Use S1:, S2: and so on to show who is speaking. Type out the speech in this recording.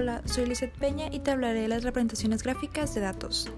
S1: Hola, soy Lizeth Peña y te hablaré de las representaciones gráficas de datos.